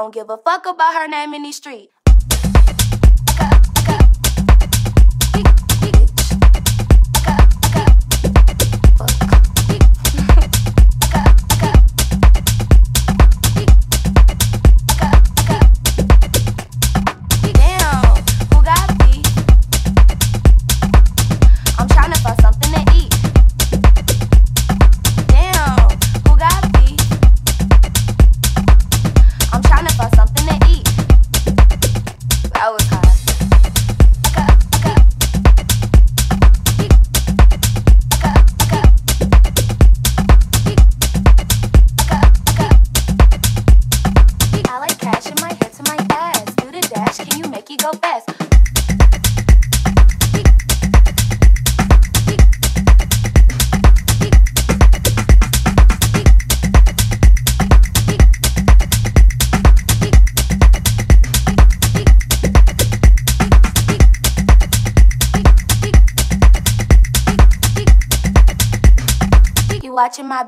don't give a fuck about her name in these streets.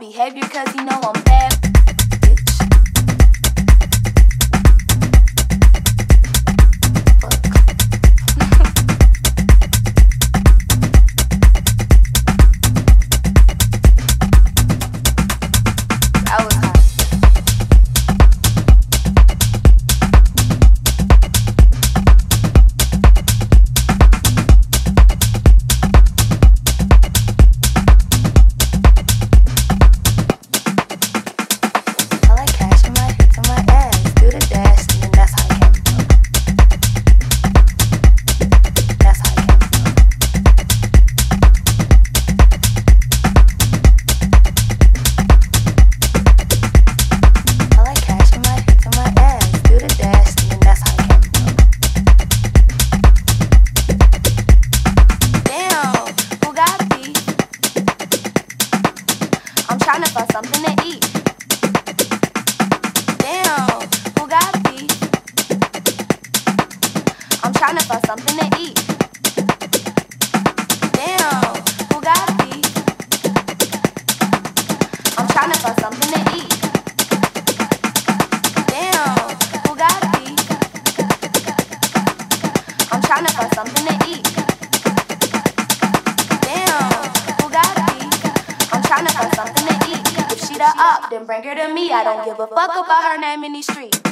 Behavior. then bring her to me. I don't give a fuck about her name in these streets.